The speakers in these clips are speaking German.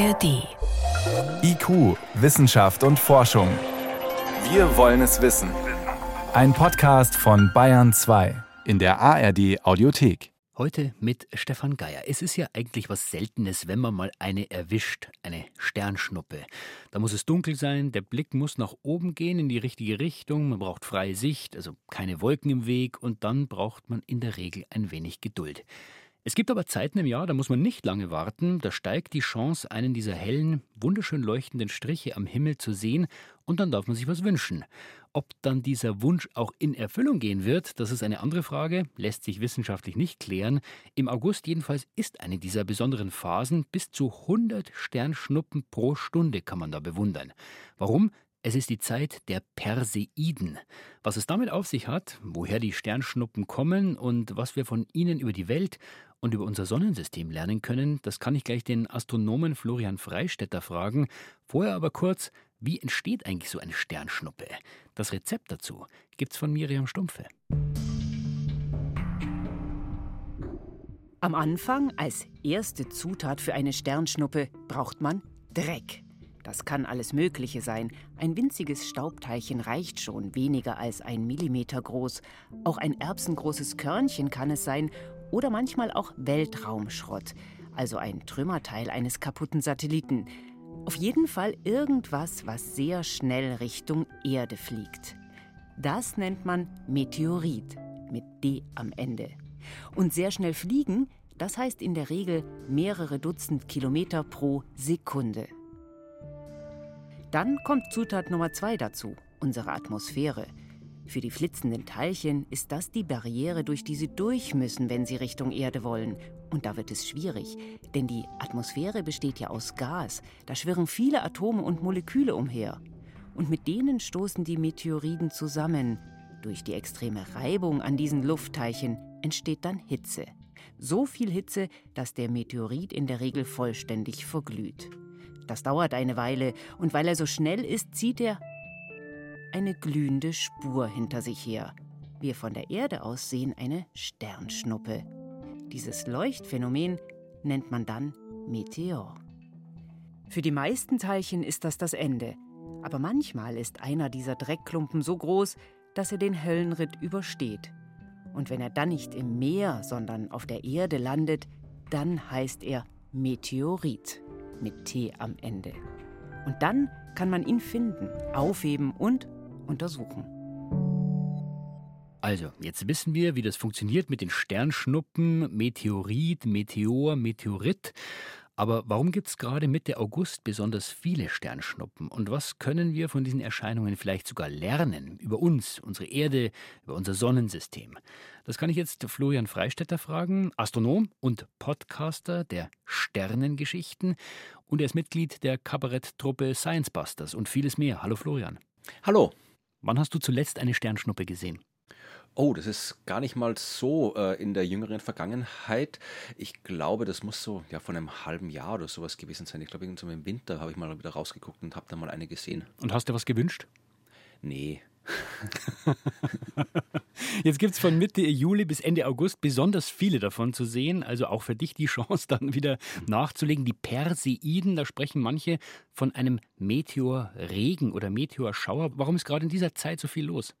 ARD. IQ, Wissenschaft und Forschung. Wir wollen es wissen. Ein Podcast von Bayern 2 in der ARD Audiothek. Heute mit Stefan Geier. Es ist ja eigentlich was Seltenes, wenn man mal eine erwischt, eine Sternschnuppe. Da muss es dunkel sein, der Blick muss nach oben gehen in die richtige Richtung, man braucht freie Sicht, also keine Wolken im Weg und dann braucht man in der Regel ein wenig Geduld. Es gibt aber Zeiten im Jahr, da muss man nicht lange warten, da steigt die Chance, einen dieser hellen, wunderschön leuchtenden Striche am Himmel zu sehen, und dann darf man sich was wünschen. Ob dann dieser Wunsch auch in Erfüllung gehen wird, das ist eine andere Frage, lässt sich wissenschaftlich nicht klären. Im August jedenfalls ist eine dieser besonderen Phasen. Bis zu 100 Sternschnuppen pro Stunde kann man da bewundern. Warum? Es ist die Zeit der Perseiden. Was es damit auf sich hat, woher die Sternschnuppen kommen und was wir von ihnen über die Welt und über unser Sonnensystem lernen können, das kann ich gleich den Astronomen Florian Freistetter fragen. Vorher aber kurz, wie entsteht eigentlich so eine Sternschnuppe? Das Rezept dazu gibt's von Miriam Stumpfe. Am Anfang, als erste Zutat für eine Sternschnuppe, braucht man Dreck. Das kann alles Mögliche sein. Ein winziges Staubteilchen reicht schon, weniger als ein Millimeter groß. Auch ein erbsengroßes Körnchen kann es sein oder manchmal auch Weltraumschrott, also ein Trümmerteil eines kaputten Satelliten. Auf jeden Fall irgendwas, was sehr schnell Richtung Erde fliegt. Das nennt man Meteorit mit D am Ende. Und sehr schnell fliegen, das heißt in der Regel mehrere Dutzend Kilometer pro Sekunde. Dann kommt Zutat Nummer zwei dazu, unsere Atmosphäre. Für die flitzenden Teilchen ist das die Barriere, durch die sie durch müssen, wenn sie Richtung Erde wollen. Und da wird es schwierig, denn die Atmosphäre besteht ja aus Gas. Da schwirren viele Atome und Moleküle umher. Und mit denen stoßen die Meteoriden zusammen. Durch die extreme Reibung an diesen Luftteilchen entsteht dann Hitze. So viel Hitze, dass der Meteorit in der Regel vollständig verglüht. Das dauert eine Weile, und weil er so schnell ist, zieht er eine glühende Spur hinter sich her. Wir von der Erde aus sehen eine Sternschnuppe. Dieses Leuchtphänomen nennt man dann Meteor. Für die meisten Teilchen ist das das Ende, aber manchmal ist einer dieser Dreckklumpen so groß, dass er den Höllenritt übersteht. Und wenn er dann nicht im Meer, sondern auf der Erde landet, dann heißt er Meteorit mit T am Ende. Und dann kann man ihn finden, aufheben und untersuchen. Also, jetzt wissen wir, wie das funktioniert mit den Sternschnuppen, Meteorit, Meteor, Meteorit. Aber warum gibt es gerade Mitte August besonders viele Sternschnuppen? Und was können wir von diesen Erscheinungen vielleicht sogar lernen über uns, unsere Erde, über unser Sonnensystem? Das kann ich jetzt Florian Freistetter fragen, Astronom und Podcaster der Sternengeschichten. Und er ist Mitglied der Kabaretttruppe Science Busters und vieles mehr. Hallo Florian. Hallo. Wann hast du zuletzt eine Sternschnuppe gesehen? Oh, das ist gar nicht mal so äh, in der jüngeren Vergangenheit. Ich glaube, das muss so ja von einem halben Jahr oder sowas gewesen sein. Ich glaube, irgendwann so im Winter habe ich mal wieder rausgeguckt und habe da mal eine gesehen. Und hast du was gewünscht? Nee. Jetzt gibt es von Mitte Juli bis Ende August besonders viele davon zu sehen. Also auch für dich die Chance, dann wieder nachzulegen. Die Perseiden, da sprechen manche von einem Meteorregen oder Meteorschauer. Warum ist gerade in dieser Zeit so viel los?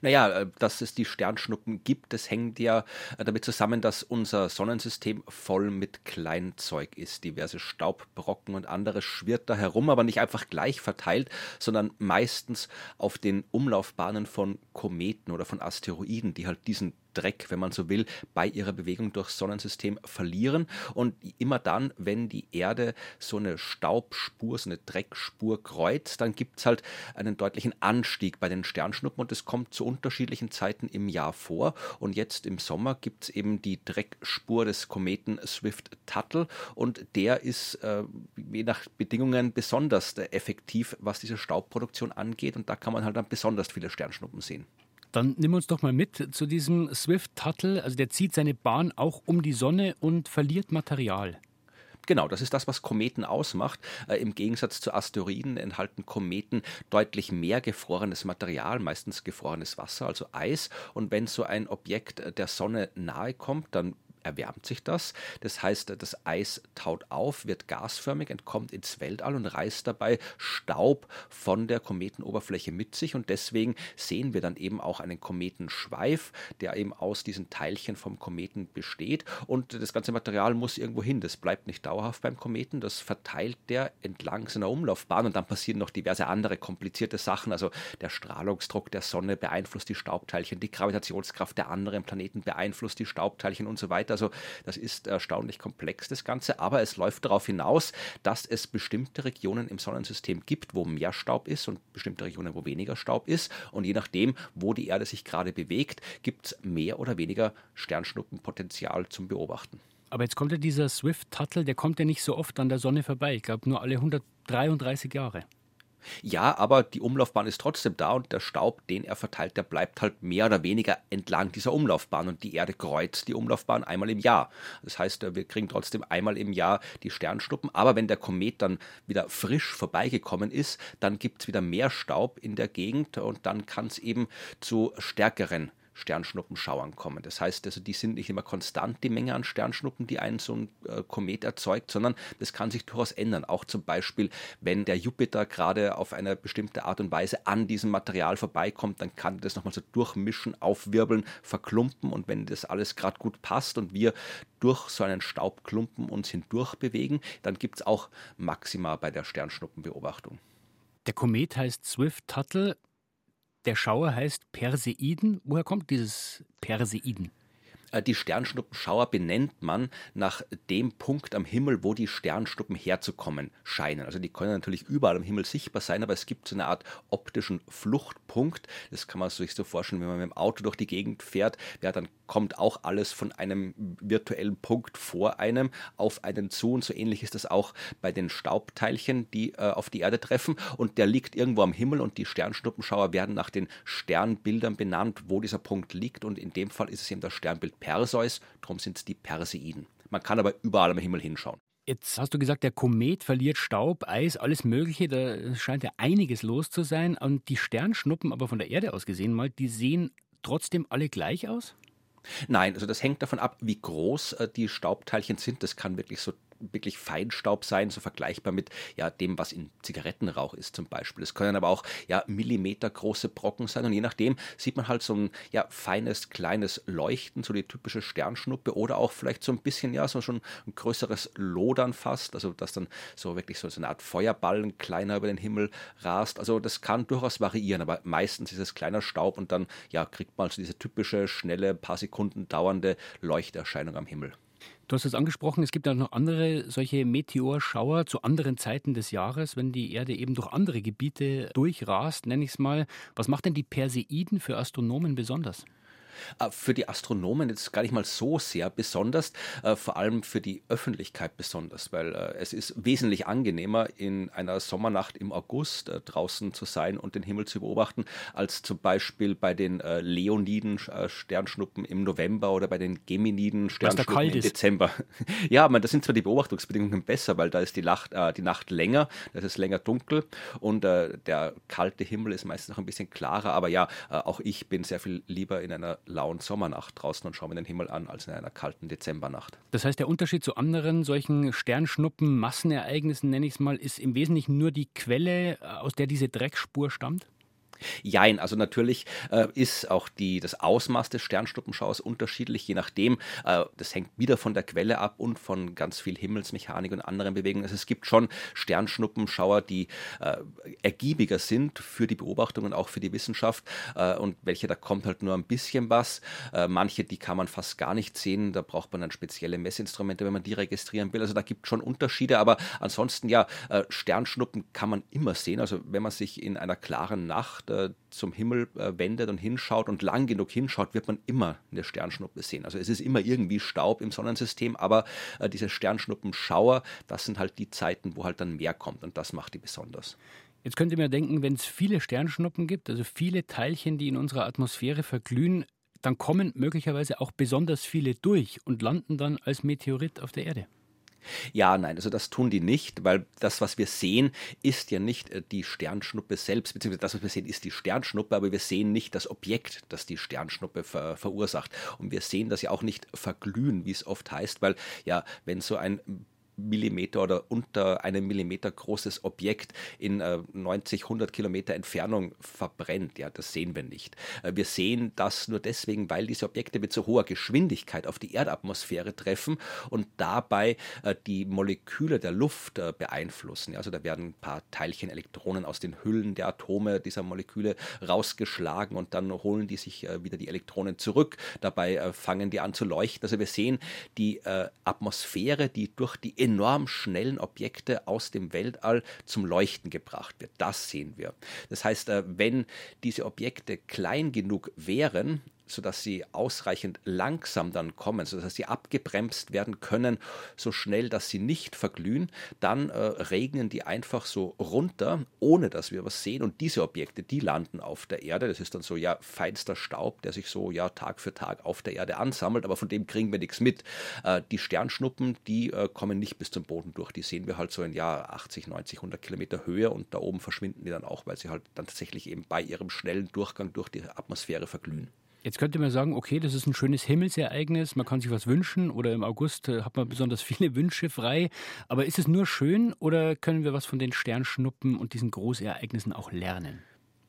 Naja, äh, dass es die Sternschnuppen gibt, das hängt ja äh, damit zusammen, dass unser Sonnensystem voll mit Kleinzeug ist. Diverse Staubbrocken und anderes schwirrt da herum, aber nicht einfach gleich verteilt, sondern meistens auf den Umlaufbahnen von Kometen oder von Asteroiden, die halt diesen Dreck, wenn man so will, bei ihrer Bewegung durchs Sonnensystem verlieren. Und immer dann, wenn die Erde so eine Staubspur, so eine Dreckspur kreuzt, dann gibt es halt einen deutlichen Anstieg bei den Sternschnuppen und es kommt zu unterschiedlichen Zeiten im Jahr vor. Und jetzt im Sommer gibt es eben die Dreckspur des Kometen Swift-Tuttle und der ist äh, je nach Bedingungen besonders effektiv, was diese Staubproduktion angeht. Und da kann man halt dann besonders viele Sternschnuppen sehen. Dann nimm uns doch mal mit zu diesem Swift Tuttle. Also der zieht seine Bahn auch um die Sonne und verliert Material. Genau, das ist das, was Kometen ausmacht. Äh, Im Gegensatz zu Asteroiden enthalten Kometen deutlich mehr gefrorenes Material, meistens gefrorenes Wasser, also Eis. Und wenn so ein Objekt der Sonne nahe kommt, dann erwärmt sich das. Das heißt, das Eis taut auf, wird gasförmig, entkommt ins Weltall und reißt dabei Staub von der Kometenoberfläche mit sich. Und deswegen sehen wir dann eben auch einen Kometenschweif, der eben aus diesen Teilchen vom Kometen besteht. Und das ganze Material muss irgendwo hin. Das bleibt nicht dauerhaft beim Kometen. Das verteilt der entlang seiner Umlaufbahn. Und dann passieren noch diverse andere komplizierte Sachen. Also der Strahlungsdruck der Sonne beeinflusst die Staubteilchen, die Gravitationskraft der anderen Planeten beeinflusst die Staubteilchen und so weiter. Also das ist erstaunlich komplex, das Ganze. Aber es läuft darauf hinaus, dass es bestimmte Regionen im Sonnensystem gibt, wo mehr Staub ist und bestimmte Regionen, wo weniger Staub ist. Und je nachdem, wo die Erde sich gerade bewegt, gibt es mehr oder weniger Sternschnuppenpotenzial zum Beobachten. Aber jetzt kommt ja dieser Swift-Tuttle, der kommt ja nicht so oft an der Sonne vorbei. Ich glaube nur alle 133 Jahre. Ja, aber die Umlaufbahn ist trotzdem da und der Staub, den er verteilt, der bleibt halt mehr oder weniger entlang dieser Umlaufbahn und die Erde kreuzt die Umlaufbahn einmal im Jahr. Das heißt, wir kriegen trotzdem einmal im Jahr die Sternschnuppen, aber wenn der Komet dann wieder frisch vorbeigekommen ist, dann gibt es wieder mehr Staub in der Gegend und dann kann es eben zu stärkeren Sternschnuppenschauern kommen. Das heißt, also die sind nicht immer konstant, die Menge an Sternschnuppen, die ein so ein äh, Komet erzeugt, sondern das kann sich durchaus ändern. Auch zum Beispiel, wenn der Jupiter gerade auf eine bestimmte Art und Weise an diesem Material vorbeikommt, dann kann das nochmal so durchmischen, aufwirbeln, verklumpen und wenn das alles gerade gut passt und wir durch so einen Staubklumpen uns hindurch bewegen, dann gibt es auch Maxima bei der Sternschnuppenbeobachtung. Der Komet heißt Swift-Tuttle. Der Schauer heißt Perseiden. Woher kommt dieses Perseiden? Äh, die Sternschnuppenschauer benennt man nach dem Punkt am Himmel, wo die Sternschnuppen herzukommen scheinen. Also die können natürlich überall am Himmel sichtbar sein, aber es gibt so eine Art optischen Fluchtpunkt. Das kann man sich so vorstellen, wenn man mit dem Auto durch die Gegend fährt, ja, dann kommt auch alles von einem virtuellen Punkt vor einem auf einen zu. Und so ähnlich ist das auch bei den Staubteilchen, die äh, auf die Erde treffen. Und der liegt irgendwo am Himmel und die Sternschnuppenschauer werden nach den Sternbildern benannt, wo dieser Punkt liegt. Und in dem Fall ist es eben das Sternbild Perseus, darum sind es die Perseiden. Man kann aber überall am Himmel hinschauen. Jetzt hast du gesagt, der Komet verliert Staub, Eis, alles Mögliche. Da scheint ja einiges los zu sein. Und die Sternschnuppen, aber von der Erde aus gesehen mal, die sehen trotzdem alle gleich aus? Nein, also das hängt davon ab, wie groß äh, die Staubteilchen sind. Das kann wirklich so wirklich Feinstaub sein, so vergleichbar mit ja, dem, was in Zigarettenrauch ist zum Beispiel. Es können aber auch ja, millimetergroße Brocken sein und je nachdem sieht man halt so ein ja, feines, kleines Leuchten, so die typische Sternschnuppe oder auch vielleicht so ein bisschen, ja, so schon ein größeres Lodern fast, also dass dann so wirklich so, so eine Art Feuerballen kleiner über den Himmel rast. Also das kann durchaus variieren, aber meistens ist es kleiner Staub und dann ja, kriegt man so diese typische, schnelle, paar Sekunden dauernde Leuchterscheinung am Himmel. Du hast es angesprochen, es gibt auch noch andere solche Meteorschauer zu anderen Zeiten des Jahres, wenn die Erde eben durch andere Gebiete durchrast, nenne ich es mal. Was macht denn die Perseiden für Astronomen besonders? Äh, für die Astronomen jetzt gar nicht mal so sehr besonders, äh, vor allem für die Öffentlichkeit besonders, weil äh, es ist wesentlich angenehmer, in einer Sommernacht im August draußen zu sein und den Himmel zu beobachten, als zum Beispiel bei den Leoniden Sternschnuppen im November oder bei den Geminiden Sternschnuppen im Dezember. Ja, man, da sind zwar die Beobachtungsbedingungen besser, weil da ist die Nacht, die Nacht länger, da ist es länger dunkel und der kalte Himmel ist meistens noch ein bisschen klarer, aber ja, auch ich bin sehr viel lieber in einer lauen Sommernacht draußen und schaue mir den Himmel an als in einer kalten Dezembernacht. Das heißt, der Unterschied zu anderen solchen Sternschnuppen, Massenereignissen, nenne ich es mal, ist im Wesentlichen nur die Quelle, aus der diese Dreckspur stammt? Jein, also natürlich äh, ist auch die, das Ausmaß des Sternschnuppenschauers unterschiedlich, je nachdem. Äh, das hängt wieder von der Quelle ab und von ganz viel Himmelsmechanik und anderen Bewegungen. Also es gibt schon Sternschnuppenschauer, die äh, ergiebiger sind für die Beobachtung und auch für die Wissenschaft äh, und welche, da kommt halt nur ein bisschen was. Äh, manche, die kann man fast gar nicht sehen, da braucht man dann spezielle Messinstrumente, wenn man die registrieren will. Also da gibt es schon Unterschiede, aber ansonsten ja, äh, Sternschnuppen kann man immer sehen. Also wenn man sich in einer klaren Nacht äh, zum Himmel äh, wendet und hinschaut und lang genug hinschaut, wird man immer eine Sternschnuppe sehen. Also es ist immer irgendwie Staub im Sonnensystem, aber äh, diese Sternschnuppenschauer, das sind halt die Zeiten, wo halt dann mehr kommt und das macht die besonders. Jetzt könnt ihr mir denken, wenn es viele Sternschnuppen gibt, also viele Teilchen, die in unserer Atmosphäre verglühen, dann kommen möglicherweise auch besonders viele durch und landen dann als Meteorit auf der Erde. Ja, nein, also das tun die nicht, weil das, was wir sehen, ist ja nicht äh, die Sternschnuppe selbst, beziehungsweise das, was wir sehen, ist die Sternschnuppe, aber wir sehen nicht das Objekt, das die Sternschnuppe ver verursacht. Und wir sehen das ja auch nicht verglühen, wie es oft heißt, weil ja, wenn so ein Millimeter oder unter einem Millimeter großes Objekt in äh, 90, 100 Kilometer Entfernung verbrennt. Ja, das sehen wir nicht. Äh, wir sehen das nur deswegen, weil diese Objekte mit so hoher Geschwindigkeit auf die Erdatmosphäre treffen und dabei äh, die Moleküle der Luft äh, beeinflussen. Ja, also da werden ein paar Teilchen, Elektronen aus den Hüllen der Atome dieser Moleküle rausgeschlagen und dann holen die sich äh, wieder die Elektronen zurück. Dabei äh, fangen die an zu leuchten. Also wir sehen die Atmosphäre, die durch die enorm schnellen Objekte aus dem Weltall zum Leuchten gebracht wird. Das sehen wir. Das heißt, äh, wenn diese Objekte klein genug wären, sodass sie ausreichend langsam dann kommen, sodass sie abgebremst werden können, so schnell, dass sie nicht verglühen, dann äh, regnen die einfach so runter, ohne dass wir was sehen. Und diese Objekte, die landen auf der Erde. Das ist dann so ja feinster Staub, der sich so ja Tag für Tag auf der Erde ansammelt, aber von dem kriegen wir nichts mit. Äh, die Sternschnuppen, die äh, kommen nicht bis zum Boden durch. Die sehen wir halt so in ja 80, 90, 100 Kilometer Höhe und da oben verschwinden die dann auch, weil sie halt dann tatsächlich eben bei ihrem schnellen Durchgang durch die Atmosphäre verglühen. Jetzt könnte man sagen, okay, das ist ein schönes Himmelsereignis, man kann sich was wünschen oder im August äh, hat man besonders viele Wünsche frei. Aber ist es nur schön oder können wir was von den Sternschnuppen und diesen Großereignissen auch lernen?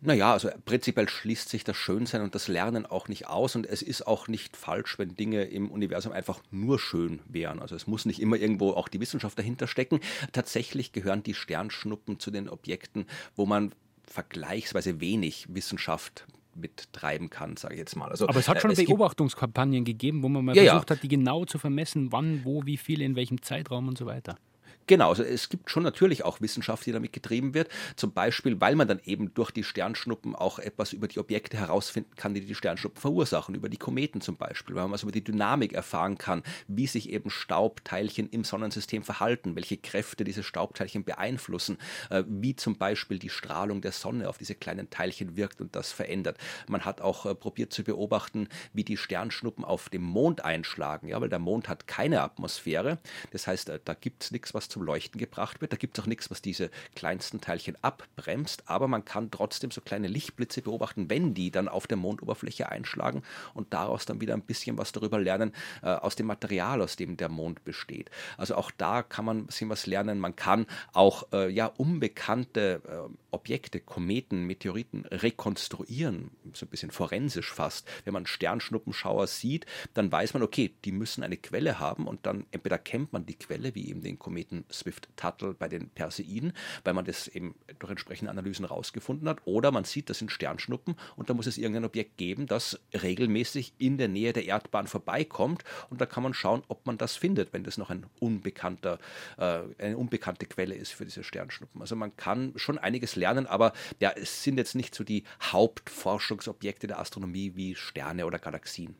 Naja, also prinzipiell schließt sich das Schönsein und das Lernen auch nicht aus und es ist auch nicht falsch, wenn Dinge im Universum einfach nur schön wären. Also es muss nicht immer irgendwo auch die Wissenschaft dahinter stecken. Tatsächlich gehören die Sternschnuppen zu den Objekten, wo man vergleichsweise wenig Wissenschaft mittreiben kann, sage ich jetzt mal. Also, Aber es hat schon äh, Beobachtungskampagnen gegeben, wo man mal ja, versucht ja. hat, die genau zu vermessen, wann, wo, wie viel, in welchem Zeitraum und so weiter. Genau, also es gibt schon natürlich auch Wissenschaft, die damit getrieben wird. Zum Beispiel, weil man dann eben durch die Sternschnuppen auch etwas über die Objekte herausfinden kann, die die Sternschnuppen verursachen, über die Kometen zum Beispiel, weil man was über die Dynamik erfahren kann, wie sich eben Staubteilchen im Sonnensystem verhalten, welche Kräfte diese Staubteilchen beeinflussen, äh, wie zum Beispiel die Strahlung der Sonne auf diese kleinen Teilchen wirkt und das verändert. Man hat auch äh, probiert zu beobachten, wie die Sternschnuppen auf dem Mond einschlagen, ja, weil der Mond hat keine Atmosphäre. Das heißt, äh, da gibt es nichts, was zum Leuchten gebracht wird. Da gibt es auch nichts, was diese kleinsten Teilchen abbremst, aber man kann trotzdem so kleine Lichtblitze beobachten, wenn die dann auf der Mondoberfläche einschlagen und daraus dann wieder ein bisschen was darüber lernen, äh, aus dem Material, aus dem der Mond besteht. Also auch da kann man ein bisschen was lernen. Man kann auch äh, ja, unbekannte äh, Objekte, Kometen, Meteoriten rekonstruieren, so ein bisschen forensisch fast. Wenn man Sternschnuppenschauer sieht, dann weiß man, okay, die müssen eine Quelle haben und dann entweder kennt man die Quelle, wie eben den Kometen Swift-Tuttle bei den Perseiden, weil man das eben durch entsprechende Analysen rausgefunden hat. Oder man sieht, das sind Sternschnuppen und da muss es irgendein Objekt geben, das regelmäßig in der Nähe der Erdbahn vorbeikommt. Und da kann man schauen, ob man das findet, wenn das noch ein unbekannter, äh, eine unbekannte Quelle ist für diese Sternschnuppen. Also man kann schon einiges lernen, aber ja, es sind jetzt nicht so die Hauptforschungsobjekte der Astronomie wie Sterne oder Galaxien.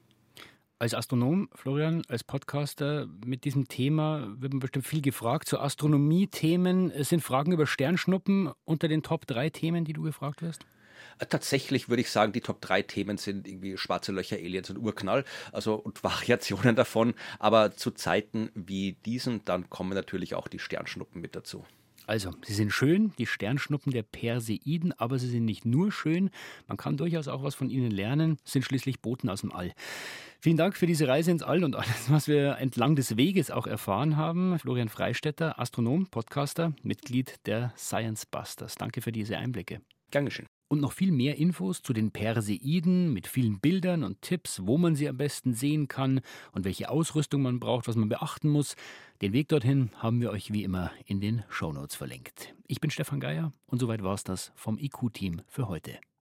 Als Astronom, Florian, als Podcaster mit diesem Thema wird man bestimmt viel gefragt. Zu Astronomie-Themen sind Fragen über Sternschnuppen unter den Top 3 Themen, die du gefragt wirst? Äh, tatsächlich würde ich sagen, die Top 3 Themen sind irgendwie schwarze Löcher, Aliens und Urknall, also und Variationen davon. Aber zu Zeiten wie diesen, dann kommen natürlich auch die Sternschnuppen mit dazu. Also, sie sind schön, die Sternschnuppen der Perseiden, aber sie sind nicht nur schön. Man kann durchaus auch was von ihnen lernen, sind schließlich Boten aus dem All. Vielen Dank für diese Reise ins All und alles, was wir entlang des Weges auch erfahren haben. Florian Freistetter, Astronom, Podcaster, Mitglied der Science Busters. Danke für diese Einblicke. Geschehen. Und noch viel mehr Infos zu den Perseiden mit vielen Bildern und Tipps, wo man sie am besten sehen kann und welche Ausrüstung man braucht, was man beachten muss. Den Weg dorthin haben wir euch wie immer in den Shownotes verlinkt. Ich bin Stefan Geier und soweit war es das vom IQ-Team für heute.